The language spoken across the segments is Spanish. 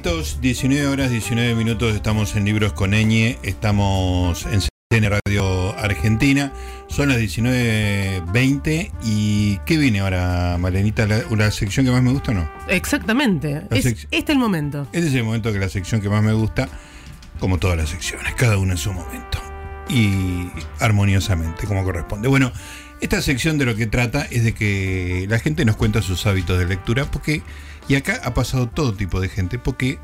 minutitos, 19 horas, 19 minutos, estamos en Libros con Eñe, estamos en CN Radio Argentina, son las 19.20 y ¿qué viene ahora, Malenita? ¿La, sección que más me gusta o no? Exactamente, es, este es el momento. Este es el momento que la sección que más me gusta, como todas las secciones, cada una en su momento y armoniosamente, como corresponde. Bueno, esta sección de lo que trata es de que la gente nos cuenta sus hábitos de lectura, porque, y acá ha pasado todo tipo de gente, porque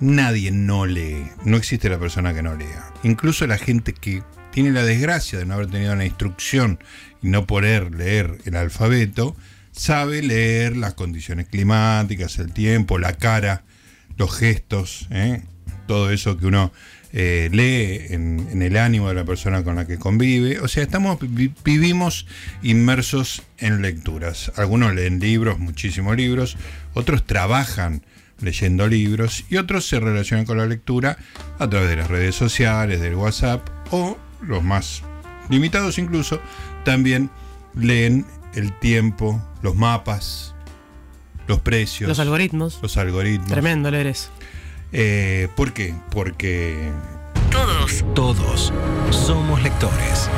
nadie no lee, no existe la persona que no lea. Incluso la gente que tiene la desgracia de no haber tenido una instrucción y no poder leer el alfabeto, sabe leer las condiciones climáticas, el tiempo, la cara, los gestos, ¿eh? todo eso que uno eh, lee en, el ánimo de la persona con la que convive. O sea, estamos vivimos inmersos en lecturas. Algunos leen libros, muchísimos libros, otros trabajan leyendo libros y otros se relacionan con la lectura a través de las redes sociales, del WhatsApp o los más limitados incluso, también leen el tiempo, los mapas, los precios. Los algoritmos. Los algoritmos. Tremendo leer eso. Eh, ¿Por qué? Porque... Todos. Todos somos lectores.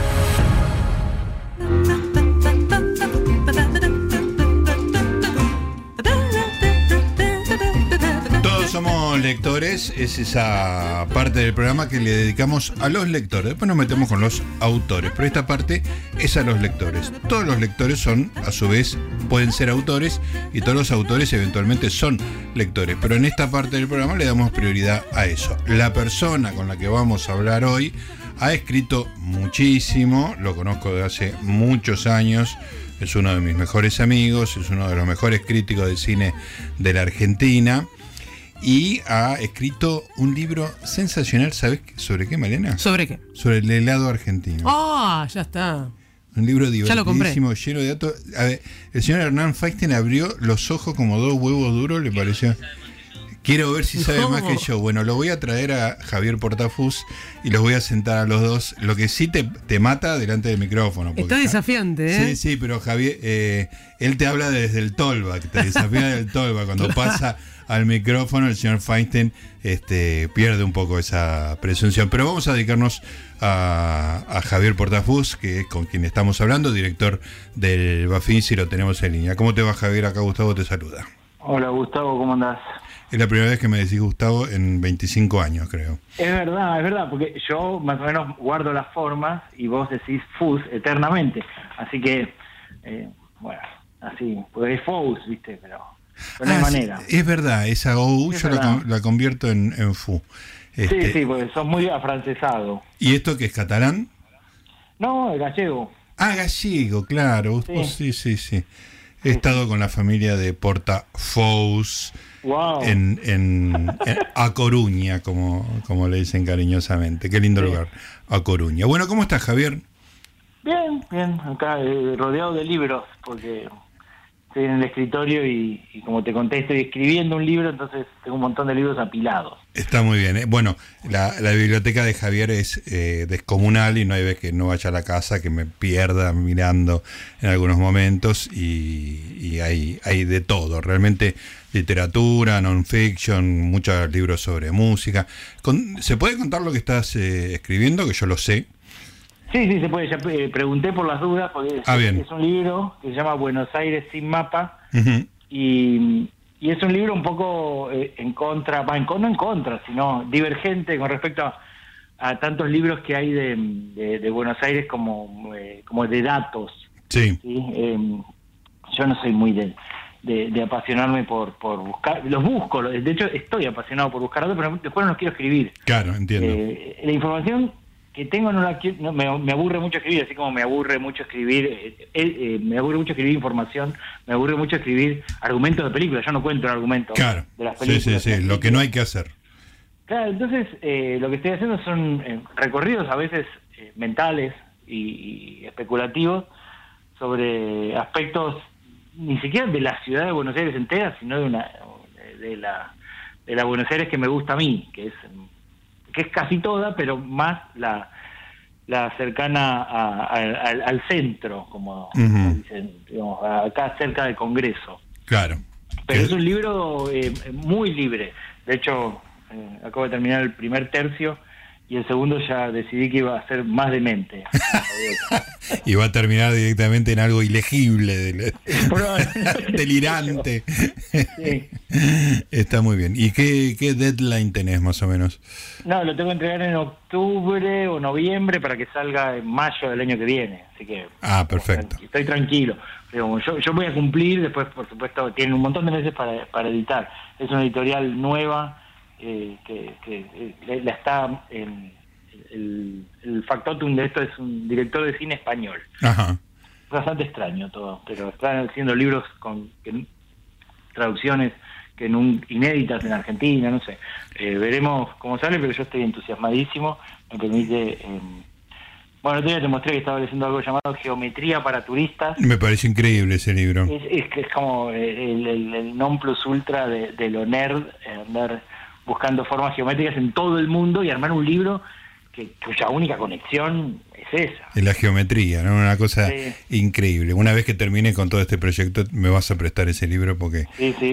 Lectores, es esa parte del programa que le dedicamos a los lectores. Después nos metemos con los autores, pero esta parte es a los lectores. Todos los lectores son, a su vez, pueden ser autores y todos los autores eventualmente son lectores. Pero en esta parte del programa le damos prioridad a eso. La persona con la que vamos a hablar hoy ha escrito muchísimo, lo conozco de hace muchos años es uno de mis mejores amigos, es uno de los mejores críticos de cine de la Argentina y ha escrito un libro sensacional, ¿sabes sobre qué, Malena? ¿Sobre qué? Sobre el helado argentino. Ah, ya está. Un libro divertidísimo, lleno de datos. A ver, el señor Hernán Feinstein abrió los ojos como dos huevos duros, le pareció. Quiero ver si sabe más que yo. Bueno, lo voy a traer a Javier Portafus y los voy a sentar a los dos. Lo que sí te, te mata delante del micrófono. Está desafiante, ¿eh? Sí, sí, pero Javier, eh, él te habla desde el tolva, te desafía del tolva. Cuando pasa al micrófono, el señor Feinstein este, pierde un poco esa presunción. Pero vamos a dedicarnos a, a Javier Portafus, que es con quien estamos hablando, director del Bafin, si lo tenemos en línea. ¿Cómo te va, Javier? Acá Gustavo te saluda. Hola, Gustavo, ¿cómo andás? Es la primera vez que me decís Gustavo en 25 años, creo. Es verdad, es verdad, porque yo más o menos guardo las formas y vos decís Fus eternamente. Así que, eh, bueno, así, porque es Fus, ¿viste? Pero, no hay ah, manera. es verdad, esa OU yo la, convierto en, Fu. sí, este, sí, porque sos muy afrancesado. ¿Y esto que es catalán? No, es gallego. Ah, gallego, claro. Sí, sí, sí. sí. He estado con la familia de Portafous en, A Coruña, como, como le dicen cariñosamente. Qué lindo lugar, A Coruña. Bueno, ¿cómo estás, Javier? Bien, bien, acá eh, rodeado de libros, porque estoy en el escritorio y, como te conté, estoy escribiendo un libro, entonces tengo un montón de libros apilados. Está muy bien. ¿eh? Bueno, la, biblioteca de Javier es eh, descomunal y no hay vez que no vaya a la casa, que me pierda mirando en algunos momentos y, hay, hay de todo. Realmente literatura, non-fiction, muchos libros sobre música. ¿Se puede contar lo que estás eh, escribiendo? Que yo lo sé. Sí, sí, se puede. Ya eh, pregunté por las dudas, porque ah, es, un libro que se llama Buenos Aires sin mapa. y, es un libro un poco eh, en contra, va, en, no en contra, sino divergente con respecto a, tantos libros que hay de, Buenos Aires como, como de datos. Sí. Em, yo no soy muy de de, apasionarme por, por buscar, los busco, de hecho estoy apasionado por buscar datos, pero después no los quiero escribir. Claro, entiendo. Eh, la información que tengo no la me, aburre mucho escribir, así como me aburre mucho escribir, eh, eh, me aburre mucho escribir información, me aburre mucho escribir argumentos de películas, yo no cuento argumentos claro. de las películas. Sí, sí, sí, lo que no hay que hacer. Claro, entonces lo que estoy haciendo son recorridos a veces mentales y especulativos sobre aspectos ni siquiera de la ciudad de Buenos Aires entera, sino de una de la de la Buenos Aires que me gusta a mí, que es que es casi toda, pero más la la cercana al, centro, como, dicen, digamos, acá cerca del Congreso. Claro. Pero es un libro eh, muy libre. de hecho, eh, acabo de terminar el primer tercio y el segundo ya decidí que iba a ser más demente. y va a terminar directamente en algo ilegible, delirante. Está muy bien. ¿Y qué, qué, deadline tenés más o menos? No, lo tengo que entregar en octubre o noviembre para que salga en mayo del año que viene. Así que. Ah, perfecto. Estoy tranquilo. Pero yo, yo voy a cumplir, después, por supuesto, tiene un montón de meses para, para editar. Es una editorial nueva eh, que, que eh, la está el, el, factotum de esto es un director de cine español. Ajá. Bastante extraño todo, pero están haciendo libros con traducciones que un, inéditas en Argentina, no sé. Eh, veremos cómo sale, pero yo estoy entusiasmadísimo. Me permite. Em, bueno, otro día te mostré que estaba leyendo algo llamado Geometría para Turistas. Me parece increíble ese libro. Es, es, es como el, el, non plus ultra de, de lo nerd, andar buscando formas geométricas en todo el mundo y armar un libro que, cuya única conexión es esa. Es la geometría, ¿no? Una cosa increíble. Una vez que termine con todo este proyecto, me vas a prestar ese libro porque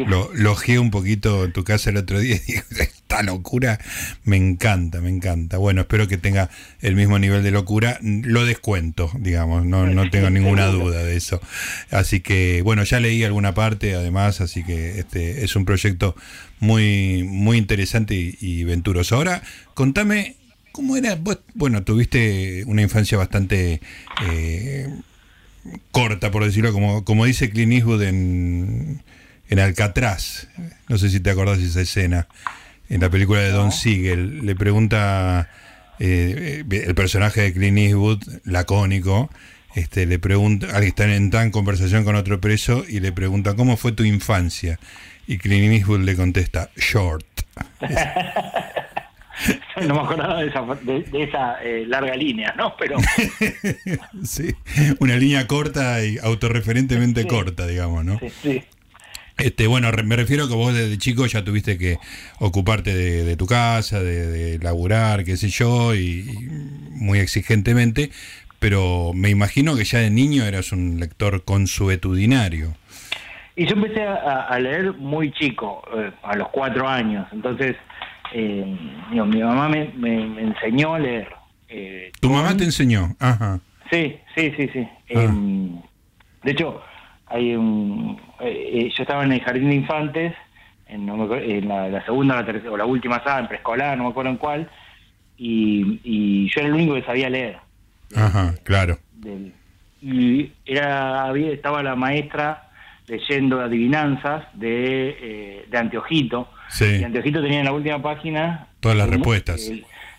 lo logé un poquito en tu casa el otro día y digo, esta locura me encanta, me encanta. Bueno, espero que tenga el mismo nivel de locura. Lo descuento, digamos, no, no tengo ninguna duda de eso. Así que, bueno, ya leí alguna parte además, así que este es un proyecto muy, muy interesante y, venturoso. Ahora, contame, ¿cómo era? bueno, tuviste una infancia bastante eh, corta, por decirlo, como, como dice Clint Eastwood en, en Alcatraz. No sé si te acordás de esa escena. En la película de Don Siegel, le pregunta eh, el personaje de Clint Eastwood, lacónico, este, le pregunta, alguien está en tan conversación con otro preso y le pregunta, ¿cómo fue tu infancia? Y Clint Eastwood le contesta, short. no me acordaba de esa, de, esa eh, larga línea, ¿no? Pero. sí, una línea corta y autorreferentemente corta, digamos, ¿no? Sí, sí. Este, bueno, me refiero a que vos desde chico ya tuviste que ocuparte de, tu casa, de, laburar, qué sé yo, y, muy exigentemente, pero me imagino que ya de niño eras un lector consuetudinario. Y yo empecé a, leer muy chico, eh, a los cuatro años. Entonces, eh, mi mamá me, me, enseñó a leer. Eh, ¿Tu mamá te enseñó? Ajá. Sí, sí, sí, sí. Ah. Em, de hecho, hay un, yo estaba en el jardín de infantes, en, la, segunda la tercera, o la última sala, en preescolar, no me acuerdo en cuál, y, y yo era el único que sabía leer. Ajá, claro. y era, había, estaba la maestra leyendo adivinanzas de, eh, de Anteojito. Sí. Y Anteojito tenía en la última página... Todas las respuestas.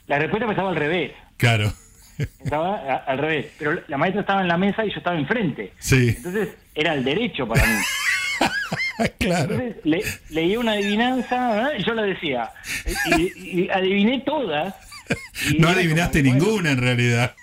la respuesta estaba al revés. Claro. Estaba al revés. Pero la maestra estaba en la mesa y yo estaba enfrente. Sí. Entonces era el derecho para mí. claro. Entonces le, leí una adivinanza y yo la decía. Y, adiviné todas. no adivinaste ninguna en realidad.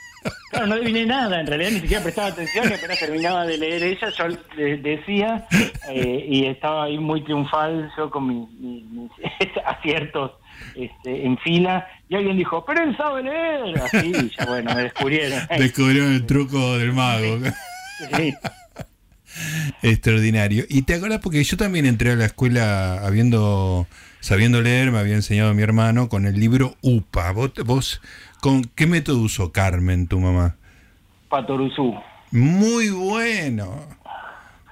Claro, no adiviné nada, en realidad ni siquiera prestaba atención y apenas terminaba de leer ella, yo le decía eh, y estaba ahí muy triunfal yo con mis, aciertos este, en fila y alguien dijo, pero él sabe leer, así, y ya bueno, me descubrieron. Descubrieron el truco del mago. Sí. Extraordinario. ¿Y te acuerdas? Porque yo también entré a la escuela habiendo, sabiendo leer, me había enseñado mi hermano con el libro UPA. ¿Vos, vos ¿Con qué método usó Carmen, tu mamá? Patoruzú. Muy bueno.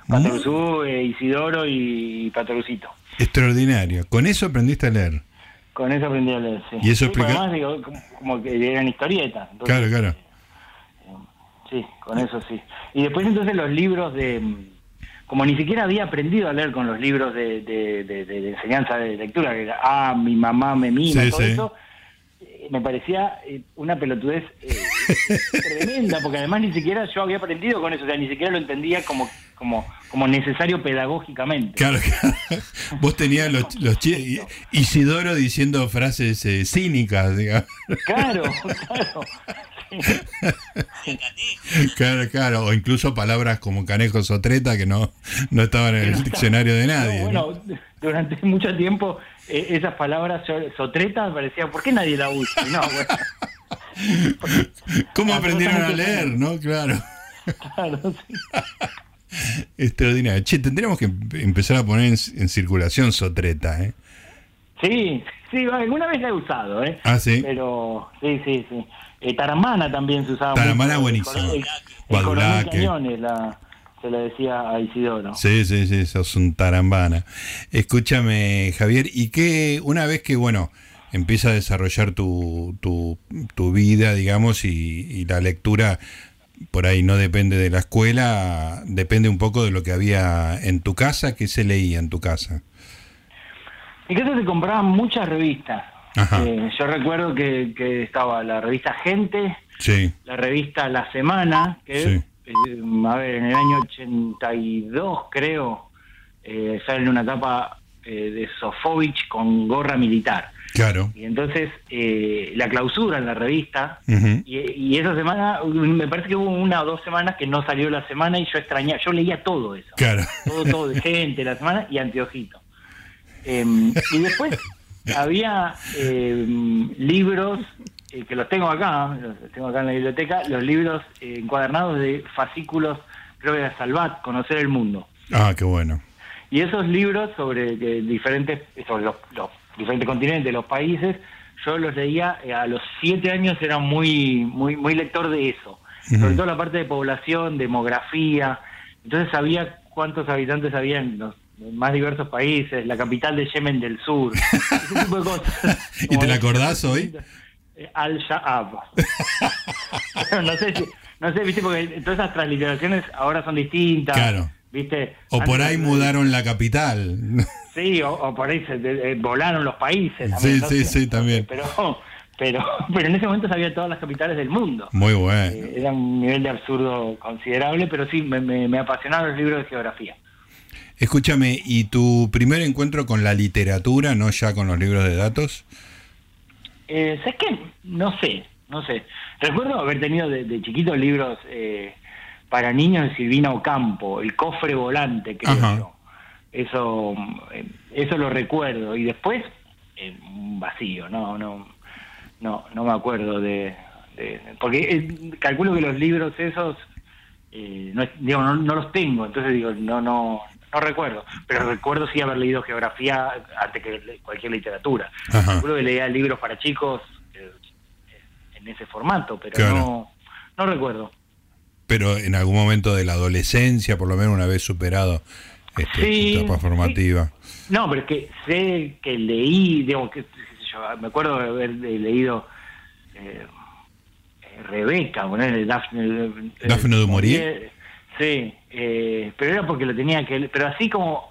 Patoruzú, eh, Isidoro y Patorucito. Extraordinario. ¿Con eso aprendiste a leer? Con eso aprendí a leer, sí. Y eso explica... digo, como, que eran historietas. claro, claro. Eh, sí, con eso sí. Y después entonces los libros de... Como ni siquiera había aprendido a leer con los libros de, de, enseñanza de lectura, que era, ah, mi mamá me mima, todo eso me parecía eh, una pelotudez eh, tremenda, porque además ni siquiera yo había aprendido con eso, o sea, ni siquiera lo entendía como como como necesario pedagógicamente. Claro, vos tenías los, los Isidoro diciendo frases eh, cínicas, digamos. Claro, claro. claro, claro, o incluso palabras como canejo sotreta que no, no estaban en el diccionario de nadie. bueno, durante mucho tiempo eh, esas palabras sotreta parecían, ¿por qué nadie la usa? No, ¿Cómo aprendieron a leer, no? Claro. Claro, sí. Extraordinario. Che, tendríamos que empezar a poner en, circulación sotreta, ¿eh? Sí, sí, alguna vez la he usado, ¿eh? Ah, sí. Pero, sí, sí, sí. Eh, taramana también se usaba. Taramana buenísimo. Badulaque. La, se le decía a Isidoro. Sí, sí, sí, sos un tarambana. Escúchame, Javier, y que una vez que, bueno, empieza a desarrollar tu, tu, tu vida, digamos, y, y, la lectura por ahí no depende de la escuela, depende un poco de lo que había en tu casa, ¿qué se leía en tu casa? En casa se compraban muchas revistas. Eh, yo recuerdo que, que, estaba la revista Gente, sí. la revista La Semana, que Sí. eh, a ver, en el año 82 creo, eh, sale en una etapa eh, de Sofovich con gorra militar. Claro. Y entonces eh, la clausura en la revista, y, y esa semana, me parece que hubo una o dos semanas que no salió la semana y yo extrañaba, yo leía todo eso. Claro. Todo, todo de gente, la semana y anteojito. Eh, y después había eh, libros eh, que los tengo acá, los tengo acá en la biblioteca, los libros eh, encuadernados de fascículos, creo que de Salvat, Conocer el Mundo. Ah, qué bueno. Y esos libros sobre eh, diferentes, sobre los, los diferentes continentes, los países, yo los leía a los siete años, era muy, muy, muy lector de eso. Sobre todo la parte de población, demografía. Entonces sabía cuántos habitantes había en los más diversos países, la capital de Yemen del Sur, ese tipo de cosas. ¿Y te la acordás hoy? Eh, Al-Sha'ab. no sé si, no sé, viste, porque todas esas transliteraciones ahora son distintas. Claro. ¿Viste? O por ahí mudaron la capital. Sí, o, o por ahí se eh, volaron los países. Sí, no sí, sí, también. Pero, pero, pero en ese momento sabía todas las capitales del mundo. Muy bueno. Eh, era un nivel de absurdo considerable, pero sí, me, me, me apasionaron los libros de geografía. Escúchame, ¿y tu primer encuentro con la literatura, no ya con los libros de datos? Eh, ¿Sabes qué? No sé, no sé. Recuerdo haber tenido de, de chiquito libros eh, para niños de Silvina Ocampo, El cofre volante, creo Ajá. yo. Eso, eh, eso lo recuerdo. Y después, eh, un vacío, no, no, no, no me acuerdo de... de- porque eh, calculo que los libros esos, eh, no, digo, no, no los tengo, entonces digo, no, no, no recuerdo. Pero recuerdo sí haber leído geografía antes que cualquier literatura. Ajá. Seguro que leía libros para chicos eh, en ese formato, pero Claro. no, no recuerdo. Pero en algún momento de la adolescencia, por lo menos una vez superado este, Sí, tu etapa formativa. No, pero es que sé que leí, digo, que, yo, me acuerdo de haber leído eh, eh, Rebeca, ponerle Dafne, eh, Dafne du Maurier. eh, Sí, eh, pero era porque lo tenía que Pero así como.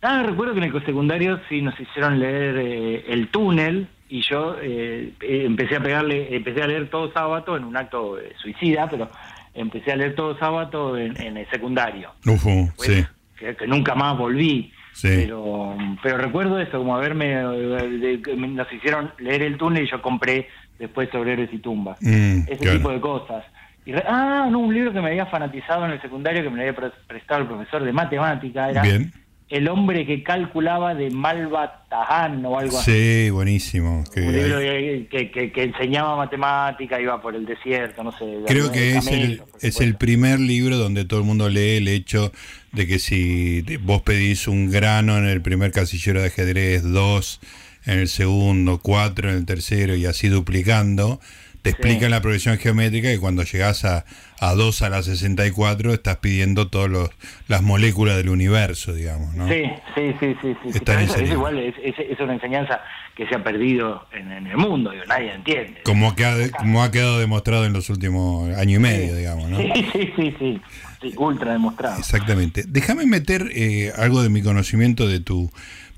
Recuerdo que en el secundario sí nos hicieron leer eh, El túnel y yo eh, eh, empecé a pegarle, empecé a leer todo sábado en un acto eh, suicida, pero empecé a leer todo sábado en, en el secundario. Pues, sí, que, que nunca más volví. Sí. Pero, pero recuerdo eso, como haberme, nos hicieron leer el túnel y yo compré después sobre héroes y tumbas. Mm, Ese claro. tipo de cosas. Y re- ah, no, un libro que me había fanatizado en el secundario que me lo había pre- prestado el profesor de matemática era Bien. El hombre que calculaba de Malva Taján o algo así. Sí, buenísimo. que Un libro que, que- que- enseñaba matemática, iba por el desierto, no sé. Creo que es el, es el primer libro donde todo el mundo lee el hecho de que si vos pedís un grano en el primer casillero de ajedrez, dos en el segundo, cuatro en el tercero y así duplicando, te explican la progresión geométrica y cuando llegás a, a 2 a la 64 estás pidiendo todas las moléculas del universo, digamos, ¿no? Sí, sí, sí, sí. sí. Eso, libro. igual es, es- es una enseñanza que se ha perdido en, en el mundo, digo, nadie entiende. Como, ha quedado- como ha quedado demostrado en los últimos año y medio, digamos, ¿no? Sí, sí, sí, sí, sí, ultra demostrado. Exactamente. Déjame meter eh, algo de mi conocimiento de tu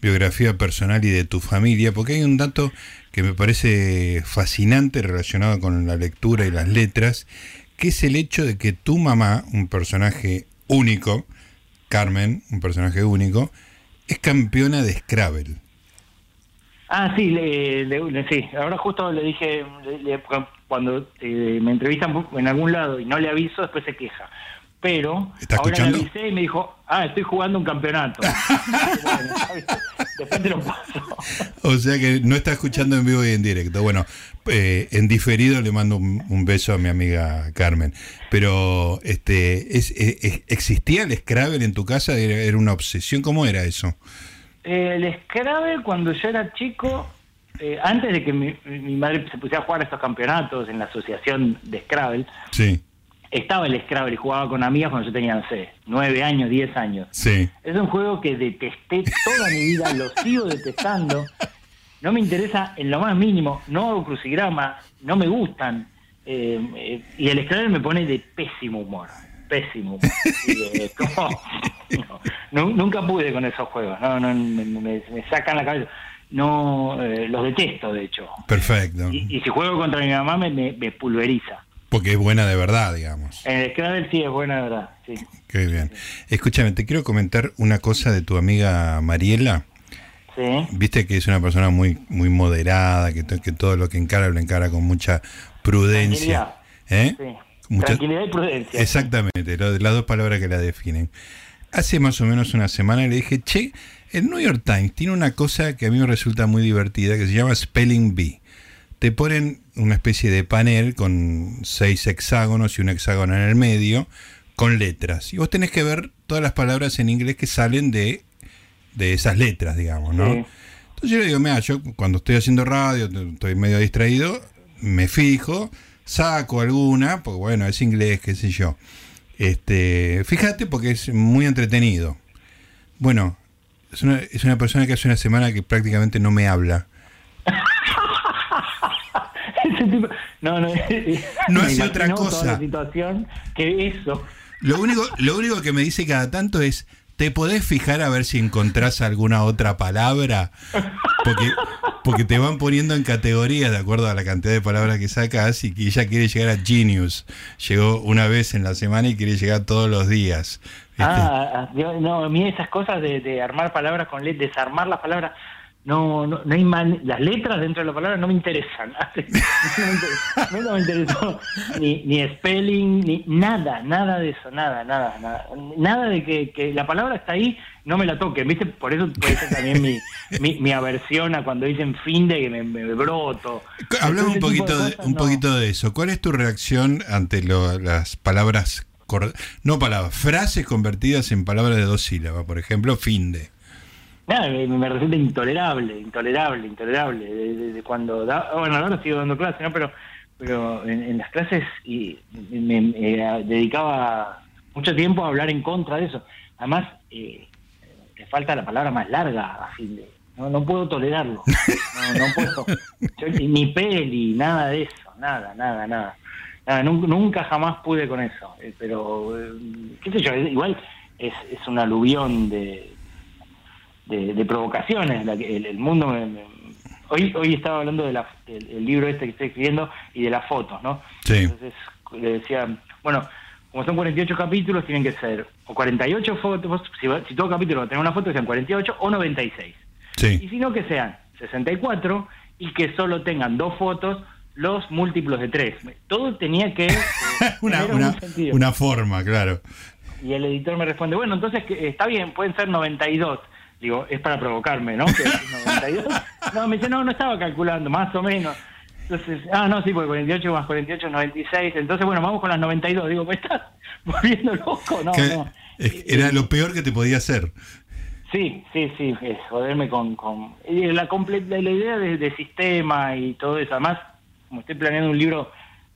biografía personal y de tu familia, porque hay un dato que me parece fascinante relacionado con la lectura y las letras, que es el hecho de que tu mamá, un personaje único, Carmen, un personaje único, es campeona de Scrabble. Ah, sí, le, sí. Ahora justo le dije, cuando eh, me entrevistan en algún lado y no le aviso, después se queja. Pero ¿Está ahora escuchando? le avisé y me dijo, ah, estoy jugando un campeonato. Bueno, después te lo paso. O sea que no está escuchando en vivo y en directo. Bueno, eh, en diferido le mando un, un beso a mi amiga Carmen. Pero, este, es, ¿existía el Scrabble en tu casa? ¿Era, era una obsesión? ¿Cómo era eso? El Scrabble, cuando yo era chico, eh, antes de que mi, mi, madre se pusiera a jugar estos campeonatos en la asociación de Scrabble, sí. Estaba el Scrabble y jugaba con amigas cuando yo tenía, no sé, nueve años, diez años. Sí. Es un juego que detesté toda mi vida, lo sigo detestando. No me interesa en lo más mínimo, no hago crucigrama, no me gustan. Eh, y el Scrabble me pone de pésimo humor pésimo. no, nunca pude con esos juegos, no, no me, sacan la cabeza. No, eh, los detesto, de hecho. Perfecto. Y, si juego contra mi mamá me, me, pulveriza. Porque es buena de verdad, digamos. En el Scrabble sí es buena de verdad, sí. Qué bien. Escúchame, te quiero comentar una cosa de tu amiga Mariela. Sí. Viste que es una persona muy muy moderada, que, que todo lo que encara lo encara con mucha prudencia. ¿Eh? Sí. Tranquilidad y prudencia. Exactamente, las dos palabras que la definen. Hace más o menos una semana le dije, che, el New York Times tiene una cosa que a mí me resulta muy divertida, que se llama Spelling Bee. Te ponen una especie de panel con seis hexágonos y un hexágono en el medio, con letras. Y vos tenés que ver todas las palabras en inglés que salen de, de esas letras, digamos, ¿no? Entonces yo le digo, mira, yo cuando estoy haciendo radio, estoy medio distraído, me fijo, saco alguna, porque bueno, es inglés, qué sé yo. Este, fíjate porque es muy entretenido. Bueno, es una, es una persona que hace una semana que prácticamente no me habla. no, no, no hace otra cosa. situación que eso. Lo único, lo único que me dice cada tanto es, ¿te podés fijar a ver si encontrás alguna otra palabra? Porque porque te van poniendo en categorías de acuerdo a la cantidad de palabras que sacas y que ella quiere llegar a Genius. Llegó una vez en la semana y quiere llegar todos los días. Ah, ah no, a mí esas cosas de, armar palabras con letras, desarmar las palabras, no, no, no hay las letras dentro de la palabra no me interesan. no, me interesó ni, ni spelling, ni nada, nada de eso, nada, nada, nada. Nada de que, que la palabra está ahí no me la toquen, ¿viste? Por eso puede ser también mi, mi, aversión a cuando dicen fin de que me, broto. Hablamos un poquito, de, un poquito de eso. ¿Cuál es tu reacción ante las palabras, no palabras, frases convertidas en palabras de dos sílabas? Por ejemplo, fin de. Me, resulta intolerable, intolerable, intolerable. De, cuando da, bueno, ahora sigo dando clases, ¿no? Pero, pero en, las clases y me, dedicaba mucho tiempo a hablar en contra de eso. Además, eh, falta la palabra más larga a fin de. No, no puedo tolerarlo. No, no puedo. ni peli, nada de eso. Nada, nada, nada. nada nunca, jamás pude con eso. Eh, pero, eh, qué sé yo, igual es, es un aluvión de, de, provocaciones. La que, el, mundo hoy hoy estaba hablando del el libro este que estoy escribiendo y de las fotos, ¿no? Sí. Entonces le decía, bueno, como son 48 capítulos, tienen que ser o 48 fotos, si, si todo capítulo va a tener una foto, que sean 48 o 96. Sí. Y si no, que sean 64 y que solo tengan dos fotos los múltiplos de tres. Todo tenía que... una, una, forma, claro. Y el editor me responde, bueno, entonces está bien, pueden ser 92. Digo, es para provocarme, ¿no? 92. No, me dice, no, no estaba calculando, más o menos. Entonces, ah, no, sí, porque 48 más 48 es 96. Entonces, bueno, vamos con las 92. Digo, ¿me estás volviendo loco? No, no. Era lo peor que te podía hacer. Sí, sí, sí, joderme con, con la, la, la idea de, sistema y todo eso. Además, como estoy planeando un libro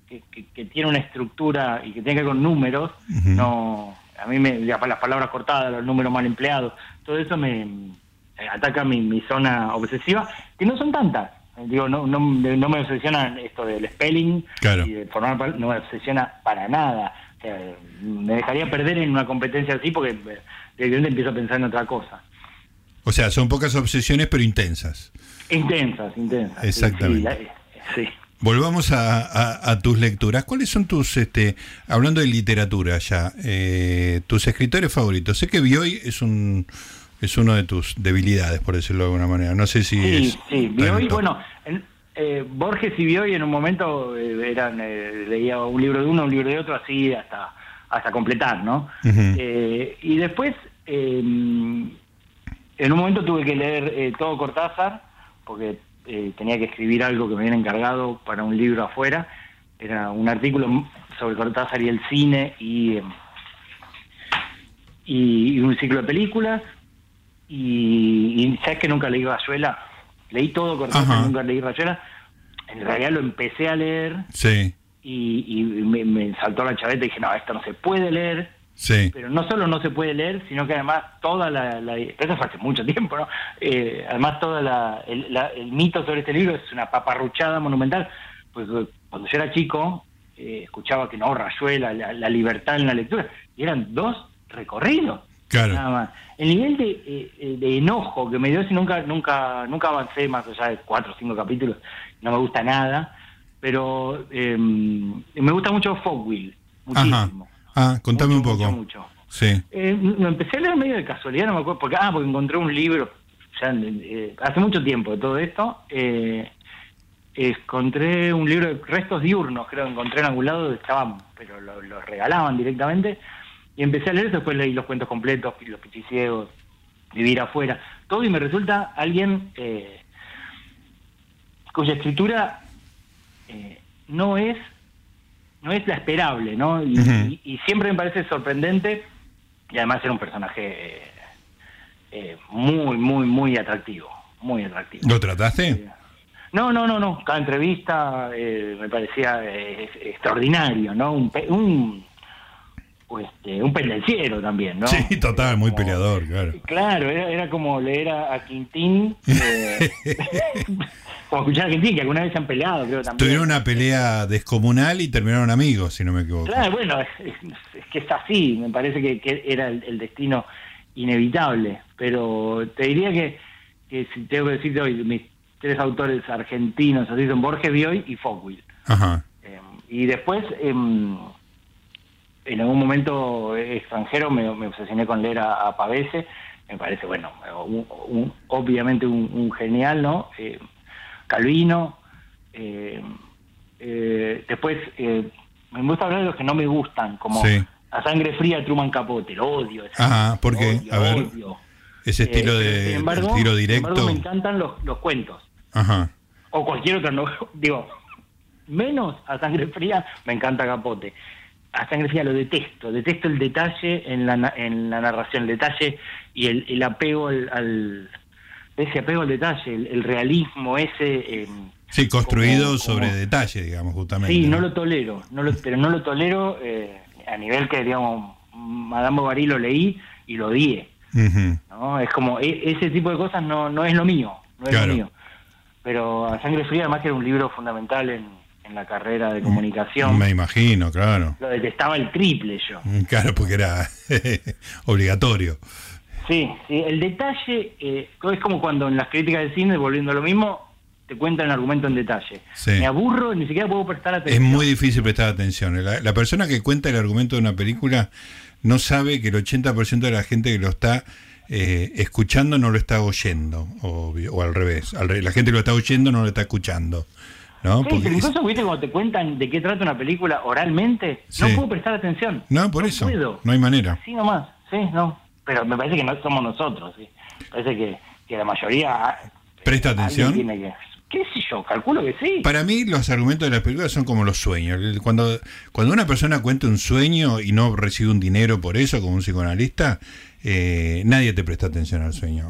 que, que, tiene una estructura y que tiene que ver con números, no, a mí me, las palabras cortadas, los números mal empleados, todo eso me ataca mi, mi zona obsesiva, que no son tantas Digo, no, no, no me obsesiona esto del spelling y de formar no me obsesiona para nada. me dejaría perder en una competencia así porque de repente empiezo a pensar en otra cosa. O sea, son pocas obsesiones pero intensas. Intensas, intensas. Exactamente. Sí, Volvamos a, tus lecturas. ¿Cuáles son tus, este, hablando de literatura ya, eh, tus escritores favoritos? Sé que Bioy es un, es una de tus debilidades, por decirlo de alguna manera. No sé si. Sí, sí. Bioy, bueno, eh, Borges y Bioy en un momento eh, eran eh, leía un libro de uno, un libro de otro, así hasta hasta completar, ¿no? y después, en un momento tuve que leer todo Cortázar, porque tenía que escribir algo que me habían encargado para un libro afuera. Era un artículo sobre Cortázar y el cine y, y un ciclo de películas y, ¿sabes que nunca leí Rayuela? Leí todo correcto, nunca leí Rayuela. En realidad lo empecé a leer. Sí. Y, me, saltó la chaveta y dije, no, esto no se puede leer. Sí. Pero no solo no se puede leer, sino que además toda la... eso fue hace mucho tiempo, ¿no? Eh, además todo el, el, mito sobre este libro es una paparruchada monumental. Pues eh, cuando yo era chico, eh, escuchaba que no, Rayuela, la, libertad en la lectura, y eran dos recorridos. Claro. Nada más. El nivel de, de, enojo que me dio, si nunca, nunca, nunca avancé más allá de cuatro o cinco capítulos, no me gusta nada, pero em, me gusta mucho Fogwill, muchísimo. Ah, contame un poco. Mucho, Sí. Eh, empecé a leer medio de casualidad, no me acuerdo, porque, ah, porque encontré un libro, ya, eh, hace mucho tiempo de todo esto, eh, encontré un libro de restos diurnos, creo que encontré en algún lado, estaban, pero lo, regalaban directamente, y empecé a leer, después leí los cuentos completos, los pichiciegos, vivir afuera, todo, y me resulta alguien eh, cuya escritura no es no es la esperable, ¿no? Y, siempre me parece sorprendente y además era un personaje eh, eh, muy, muy, muy atractivo, muy atractivo. ¿Lo trataste? no, no, no, no. Cada entrevista me parecía extraordinario, ¿no? Un, un este, un pendenciero también, ¿no? Sí, total, muy peleador, claro. Claro, era, era como leer a, Quintín, eh, como escuchar a Quintín, que alguna vez se han peleado, creo también. Tuvieron una pelea descomunal y terminaron amigos, si no me equivoco. Claro, bueno, es, que está así, me parece que, era el, destino inevitable, pero te diría que, que si tengo que decirte hoy, mis tres autores argentinos, así son Borges Bioy y Fogwill. Ajá. Eh, y después... Eh, en algún momento extranjero me, obsesioné con leer a, Pavese, me parece, bueno, obviamente un, genial, ¿no? Eh, Calvino, eh, eh, después me gusta hablar de los que no me gustan, como A Sangre Fría Truman Capote, lo odio. Ajá, porque, a ver, ese estilo de tiro directo. me encantan los, los cuentos. Ajá. O cualquier otro, no, digo, menos A Sangre Fría, me encanta Capote a sangre fría lo detesto, detesto el detalle en la, en la narración, el detalle y el, el apego al, ese apego al detalle, el, realismo ese. Em, sí, construido sobre detalle, digamos, justamente. Sí, no, lo tolero, no lo, pero no lo tolero eh, a nivel que, digamos, Madame Bovary lo leí y lo odié. ¿no? Es como, e, ese tipo de cosas no, no es lo mío, no es lo mío. Pero a sangre fría además que era un libro fundamental en en la carrera de comunicación. Me imagino, claro. Lo detestaba el triple yo. Mm, claro, porque era obligatorio. Sí, sí, el detalle eh, es como cuando en las críticas de cine, volviendo a lo mismo, te cuentan el argumento en detalle. Me aburro, ni siquiera puedo prestar atención. Es muy difícil prestar atención. La, persona que cuenta el argumento de una película no sabe que el 80% de la gente que lo está eh, escuchando no lo está oyendo, o, o al revés. la gente que lo está oyendo no lo está escuchando. ¿No? Sí, Porque incluso, viste, cuando te cuentan de qué trata una película oralmente, no puedo prestar atención. No, por eso. No hay manera. Sí, nomás. Sí, no. Pero me parece que no somos nosotros. ¿sí? Parece que, que la mayoría. ¿Presta atención? ¿Qué sé yo? Calculo que sí. Para mí, los argumentos de las películas son como los sueños. Cuando, cuando una persona cuenta un sueño y no recibe un dinero por eso, como un psicoanalista, eh, nadie te presta atención al sueño,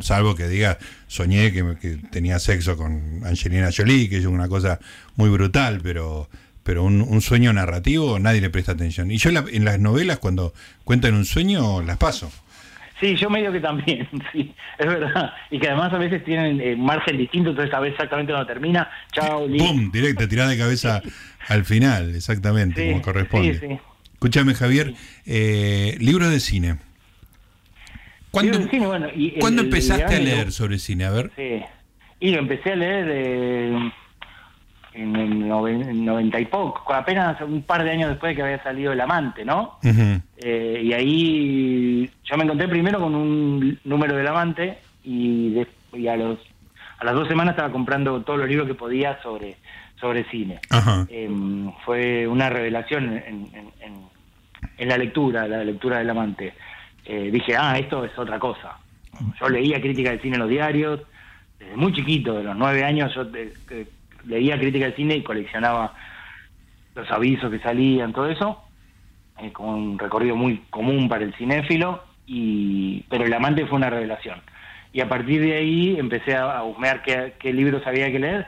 salvo que diga, soñé que, tenía sexo con Angelina Jolie, que es una cosa muy brutal, pero, pero un, sueño narrativo nadie le presta atención. Y yo en las novelas, cuando cuentan un sueño, las paso. Sí, yo medio que también, sí, es verdad. Y que además a veces tienen eh, margen distinto, entonces a veces exactamente cuando termina, chao, ¡Pum! Directo, tirada de cabeza al final, exactamente, como corresponde. Escúchame, Javier, eh, libros de cine. ¿Cuándo, empezaste a leer sobre cine? A ver. Sí. Y lo empecé a leer eh, en el 90 y poco, apenas un par de años después de que había salido El Amante, ¿no? Eh, y ahí yo me encontré primero con un número del Amante y, a, los, a las dos semanas estaba comprando todos los libros que podía sobre, sobre cine. Em, fue una revelación en, en la lectura, la lectura del Amante. Eh, dije, ah, esto es otra cosa. Yo leía crítica del cine en los diarios, desde muy chiquito, de los nueve años, yo leía crítica del cine y coleccionaba los avisos que salían, todo eso, como un recorrido muy común para el cinéfilo, y pero El amante fue una revelación. Y a partir de ahí empecé a, a husmear qué, qué libros había que leer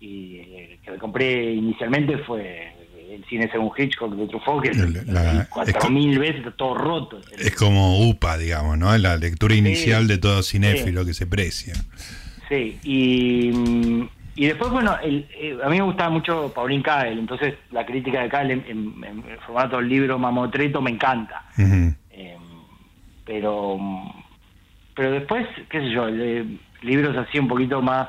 y eh, que compré inicialmente fue el cine según Hitchcock de Truffaut, que cuatro mil veces está todo roto. Es como UPA, digamos, ¿no? La lectura inicial de todo cinéfilo que se precia. Sí, y, y después, bueno, el- eh, a mí me gustaba mucho Pauline Kael, entonces la crítica de Kael en, en- en formato libro mamotreto me encanta. Eh, pero pero después, qué sé yo, eh, libros así un poquito más,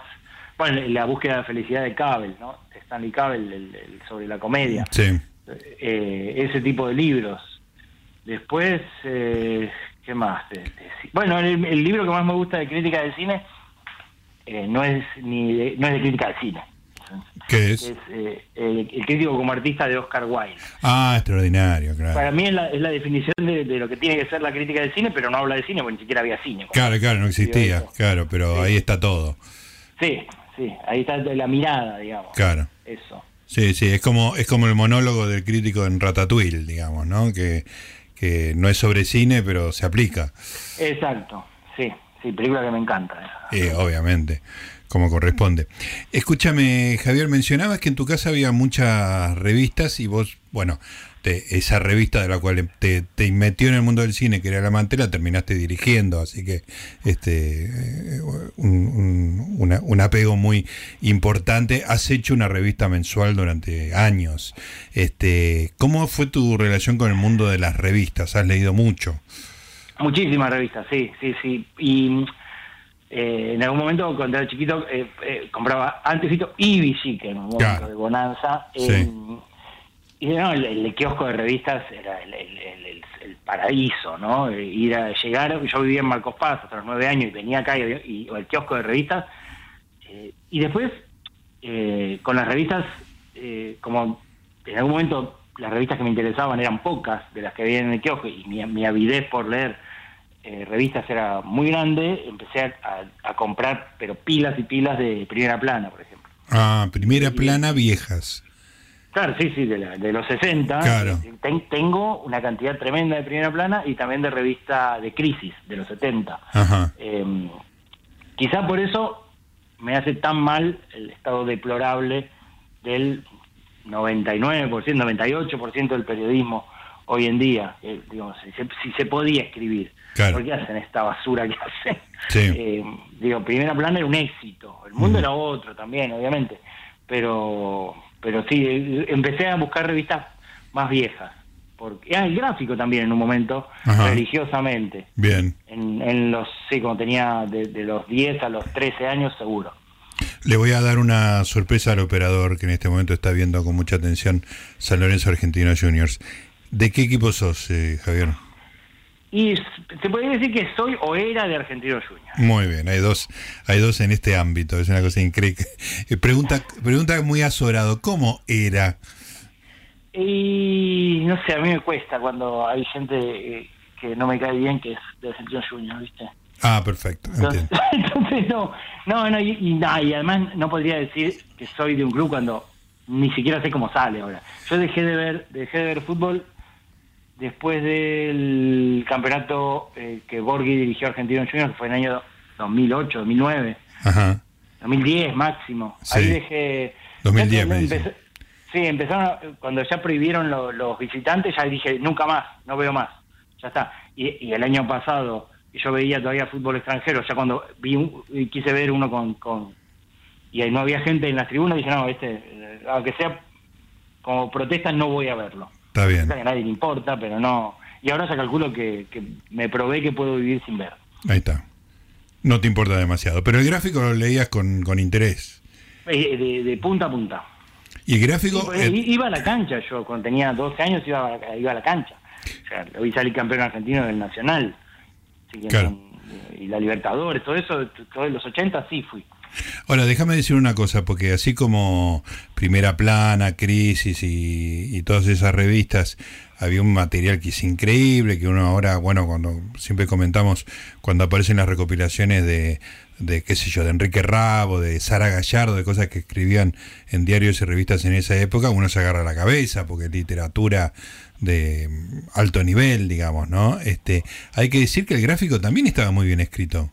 bueno, la búsqueda de felicidad de Cable, ¿no? De Stanley el- el- sobre la comedia. Sí. Eh, ese tipo de libros. Después, eh, ¿qué más? De- de- bueno, el, el libro que más me gusta de crítica del cine eh, no es ni de- no es de crítica del cine. ¿Qué es? Es eh, el, el crítico como artista de Oscar Wilde. Ah, extraordinario, claro. Para mí es la, es la definición de, de lo que tiene que ser la crítica del cine, pero no habla de cine porque ni siquiera había cine. Claro, claro, no existía, claro, pero Sí. ahí está todo. Sí, sí, ahí está la mirada, digamos. Claro. Eso. Sí, sí, es como, es como el monólogo del crítico en Ratatouille, digamos, ¿no? Que, que no es sobre cine, pero se aplica, Exacto, sí, sí, película que me encanta. eh, obviamente, como corresponde. Escúchame, Javier, mencionabas que en tu casa había muchas revistas y vos, bueno, te- esa revista de la cual te, te metió en el mundo del cine, que era La Mantela, terminaste dirigiendo, así que este eh, un, un- una- un apego muy importante. Has hecho una revista mensual durante años. Este, ¿Cómo fue tu relación con el mundo de las revistas? ¿Has leído mucho? Muchísimas revistas, sí, sí, sí. Y eh, en algún momento, cuando era chiquito, eh, eh, compraba Antesito y Villique, en un momento Claro. de Bonanza. Sí. Y no, el, el kiosco de revistas era el, paraíso, ¿no? Ir a llegar, yo vivía en Marcos Paz hasta los nueve años y venía acá y, y- o el kiosco de revistas. eh, y después, eh, con las revistas, eh, como en algún momento las revistas que me interesaban eran pocas de las que había en el kiosco y mi, mi avidez por leer eh, revistas era muy grande, empecé a, a- a comprar, pero pilas y pilas de primera plana, por ejemplo. Ah, primera plana viejas. Claro, sí, sí, de, la- de los 60. Claro. Ten- tengo una cantidad tremenda de primera plana y también de revista de crisis de los 70. Ajá. Eh, quizá por eso me hace tan mal el estado deplorable del 99%, 98% del periodismo hoy en día. Eh, digamos, si, se, si se podía escribir. Claro. ¿Por qué hacen esta basura que hacen? Sí. Eh, digo, primera plana era un éxito. El mundo Mm. era otro también, obviamente. Pero, pero sí, empecé a buscar revistas más viejas. Porque, ah, el gráfico también en un momento, Ajá. religiosamente. Bien. En, en los, sí, cuando tenía de, de los 10 a los 13 años, seguro. Le voy a dar una sorpresa al operador que en este momento está viendo con mucha atención San Lorenzo Argentino Juniors. ¿De qué equipo sos, eh, Javier? Y se podría decir que soy o era de Argentino Junior. Muy bien, hay dos, hay dos en este ámbito, es una cosa increíble. Eh, pregunta, pregunta muy azorado, ¿cómo era? Y no sé, a mí me cuesta cuando hay gente eh, que no me cae bien que es de Argentino Junior, ¿viste? Ah, perfecto, Entonces, no, no, no, y, y y además no podría decir que soy de un club cuando ni siquiera sé cómo sale ahora. Yo dejé de ver, dejé de ver fútbol después del campeonato eh, que Borghi dirigió a Argentino Juniors, que fue en el año 2008, 2009, Ajá, 2010 máximo. Sí. Ahí dejé... 2010 me Empecé-. Sí, empezaron, cuando ya prohibieron lo- los visitantes, ya dije, nunca más, no veo más, ya está. Y, y el año pasado, yo veía todavía fútbol extranjero, ya cuando vi un- quise ver uno con, con... Y ahí no había gente en las tribunas, dije, no, este, eh, aunque sea como protesta, no voy a verlo. Está bien. Que a nadie le importa, pero no... Y ahora ya calculo que, que me probé que puedo vivir sin ver. Ahí está. No te importa demasiado, pero el gráfico lo leías con, con interés. Eh, De, de punta a punta. Y el gráfico... Sí, eh, iba a la cancha yo, cuando tenía 12 años iba a, iba a la cancha. O sea, lo vi salir campeón argentino del Nacional. Así que Claro. y la Libertadores, todo eso, todos los 80 sí fui. Ahora, déjame decir una cosa, porque así como Primera Plana, Crisis y, y, todas esas revistas, había un material que es increíble, que uno ahora, bueno, cuando siempre comentamos, cuando aparecen las recopilaciones de, de qué sé yo, de Enrique Rabo, de Sara Gallardo, de cosas que escribían en diarios y revistas en esa época, uno se agarra la cabeza, porque es literatura de alto nivel, digamos, ¿no? Este, hay que decir que el gráfico también estaba muy bien escrito.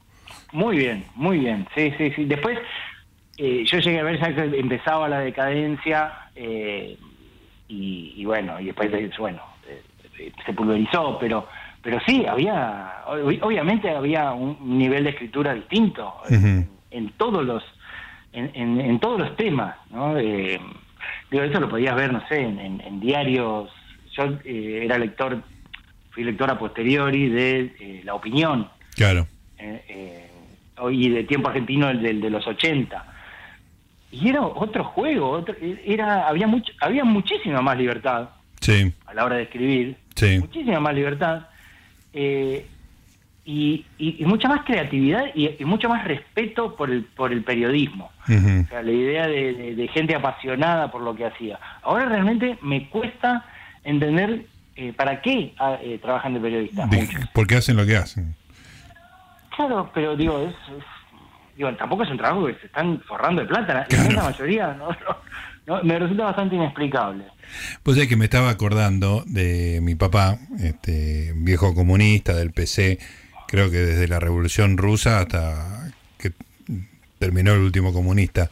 Muy bien, muy bien, sí, sí, sí. Después eh, yo llegué a ver ya que empezaba la decadencia eh, y, bueno, y después, bueno, eh, se pulverizó, pero pero sí, había, obviamente había un nivel de escritura distinto en, todos los en, en, todos los temas, ¿no? digo, eso lo podías ver, no sé, en, diarios. Yo era lector, fui lector a posteriori de La Opinión. Claro. Eh, y de tiempo argentino el de, los 80. Y era otro juego, era había mucho, había muchísima más libertad sí. a la hora de escribir, sí. muchísima más libertad eh, y, y, mucha más creatividad y, mucho más respeto por el por el periodismo. O sea, la idea de, gente apasionada por lo que hacía. Ahora realmente me cuesta entender eh, para qué ah, eh, trabajan de periodistas. ¿Por qué hacen lo que hacen? Claro, pero digo, es, digo, tampoco es un trabajo que se están forrando de plata. La mayoría no, me resulta bastante inexplicable. Pues es que me estaba acordando de mi papá, este viejo comunista del PC, creo que desde la Revolución Rusa hasta que terminó el último comunista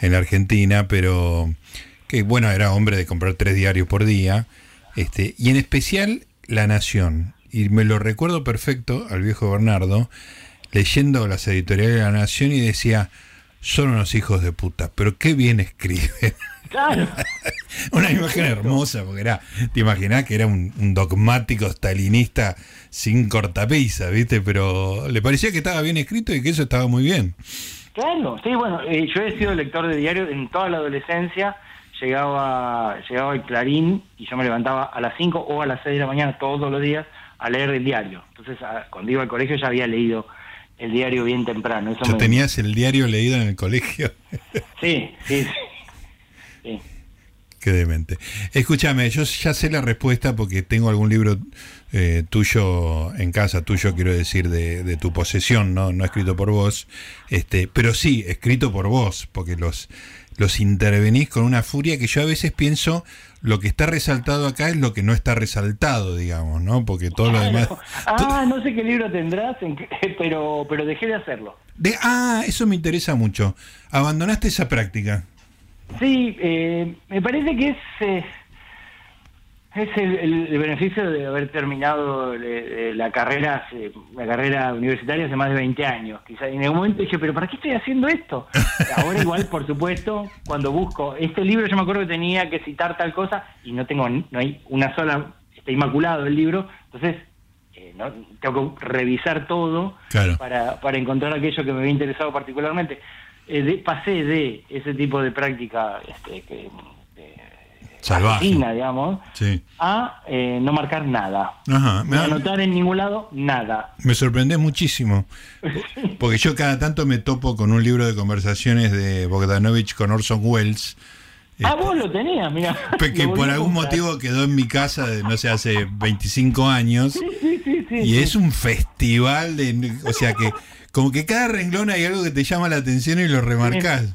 en la Argentina, pero que bueno, era hombre de comprar tres diarios por día, este, y en especial La Nación. Y me lo recuerdo perfecto al viejo Bernardo, leyendo las editoriales de la Nación y decía, son unos hijos de puta, pero qué bien escriben. Claro. Una imagen hermosa, porque era, te imaginás que era un, dogmático stalinista sin cortapisa, ¿viste? Pero le parecía que estaba bien escrito y que eso estaba muy bien. Claro, sí, bueno, eh, yo he sido lector de diario en toda la adolescencia, llegaba, llegaba el Clarín y yo me levantaba a las 5 o a las 6 de la mañana todos los días a leer el diario. Entonces, cuando iba al colegio ya había leído el diario bien temprano. Eso ¿Ya tenías el diario leído en el colegio? sí, sí. Qué demente. Escúchame, yo ya sé la respuesta porque tengo algún libro eh, tuyo en casa, tuyo quiero decir, de, de, tu posesión, ¿no? no escrito por vos, este, pero sí, escrito por vos, porque los, los intervenís con una furia que yo a veces pienso, lo que está resaltado acá es lo que no está resaltado, digamos, ¿no? Porque todo lo demás... Ah, no sé qué libro tendrás, pero, pero dejé de hacerlo. De, ah, eso me interesa mucho. ¿Abandonaste esa práctica? Sí, eh, me parece que es... Eh, es el, beneficio de haber terminado eh, la carrera la carrera universitaria hace más de 20 años. Quizá en algún momento dije, pero ¿para qué estoy haciendo esto? Ahora igual, por supuesto, cuando busco este libro, yo me acuerdo que tenía que citar tal cosa y no tengo, no hay una sola, está inmaculado el libro, entonces eh, no, tengo que revisar todo para, para encontrar aquello que me había interesado particularmente. Eh, pasé de ese tipo de práctica este, que salvaje, digamos, a eh, no marcar nada. Ajá. No anotar en ningún lado nada. Me sorprende muchísimo. Porque yo cada tanto me topo con un libro de conversaciones de Bogdanovich con Orson Welles. Ah, este, vos lo tenías, mira. Que por algún motivo quedó en mi casa, de, no sé, hace 25 años. Sí, sí, sí, y es un festival de. O sea que, como que cada renglón hay algo que te llama la atención y lo remarcás.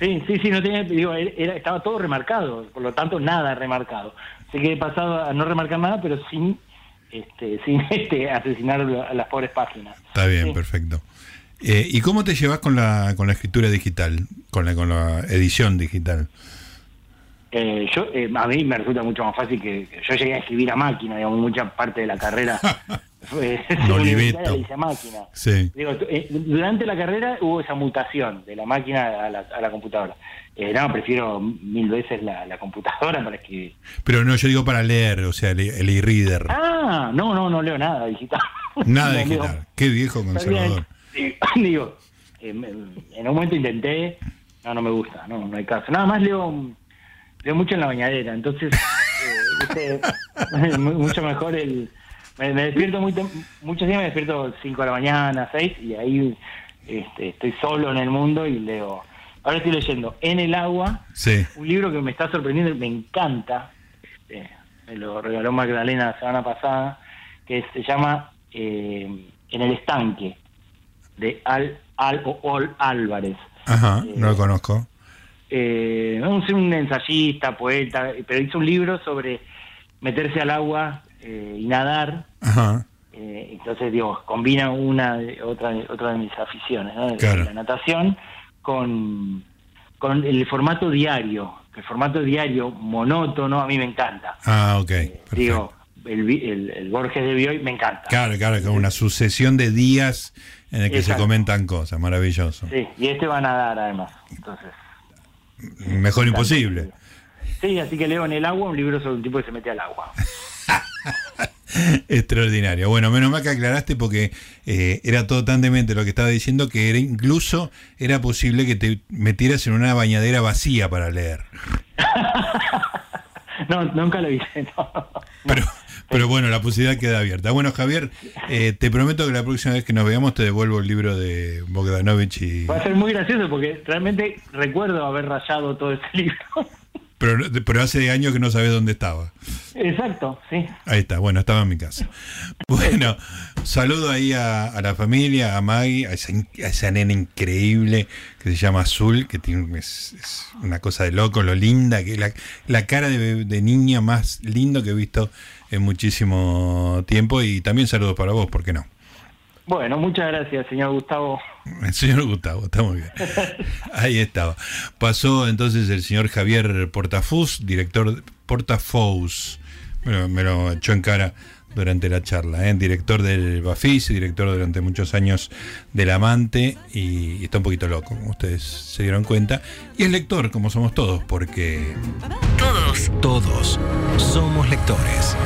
Sí, sí, sí, no tenía, digo, estaba todo remarcado, por lo tanto nada remarcado. Así que he pasado a no remarcar nada, pero sin, este, sin este, asesinar a las pobres páginas. Está bien, perfecto. Eh, ¿Y cómo te llevas con la, con la escritura digital, con la, con la edición digital? Eh, yo, eh, a mí me resulta mucho más fácil que, yo llegué a escribir a máquina, digamos, mucha parte de la carrera no máquina. Eh, durante la carrera hubo esa mutación de la máquina a la, computadora. Eh, no, prefiero mil veces la, computadora para escribir. Pero no, yo digo para leer, o sea, el e-reader. Ah, no, no, no leo nada digital. Nada digital. Qué viejo conservador. digo, en un momento intenté, no, no me gusta, no, no hay caso. Nada más leo, leo mucho en la bañadera, entonces, eh, mucho mejor el me, despierto muy muchos días me despierto 5 de la mañana, 6 y ahí este, estoy solo en el mundo y leo. Ahora estoy leyendo En el agua, Sí. un libro que me está sorprendiendo, me encanta. Este, me lo regaló Magdalena la semana pasada, que se llama eh, En el estanque, de Al, Al o Ol Álvarez. Ajá, Eh, no lo conozco. eh, sé, un ensayista, poeta, pero hizo un libro sobre meterse al agua eh, y nadar. Ajá. Eh, entonces, digo, combina una de- otra, otra de mis aficiones, ¿no? Claro. la natación con, con el formato diario. El formato diario monótono a mí me encanta. Ah, ok. Perfecto. Digo, el, el, el Borges de Bioy me encanta. Claro, claro, con una sucesión de días en el que se comentan cosas, maravilloso. Sí, y este va a nadar además. Entonces, Mejor imposible. sí, así que leo en el agua un libro sobre un tipo que se mete al agua. Extraordinario. Bueno, menos mal que aclaraste porque eh, era todo tan demente lo que estaba diciendo que era incluso era posible que te metieras en una bañadera vacía para leer. No, nunca lo hice, no. Pero, pero bueno, la posibilidad queda abierta. Bueno, Javier, eh, te prometo que la próxima vez que nos veamos te devuelvo el libro de Bogdanovich y... Va a ser muy gracioso porque realmente recuerdo haber rayado todo ese libro. Pero, pero hace años que no sabes dónde estaba. Exacto, sí. Ahí está, bueno, estaba en mi casa. Bueno, saludo ahí a, a la familia, a Maggie, a esa, in- a esa nena increíble que se llama Azul, que tiene, es, es una cosa de loco, lo linda, que la, la cara de, de niña más lindo que he visto en muchísimo tiempo. Y también saludos para vos, ¿por qué no? Bueno, muchas gracias, señor Gustavo. El señor Gustavo, está muy bien. Ahí estaba. Pasó entonces el señor Javier Portafus, director Portafous. Me lo, me lo echó en cara durante la charla, ¿eh? director del Bafis, director durante muchos años del Amante y, y está un poquito loco, como ustedes se dieron cuenta. Y es lector, como somos todos, porque Todos, todos somos lectores.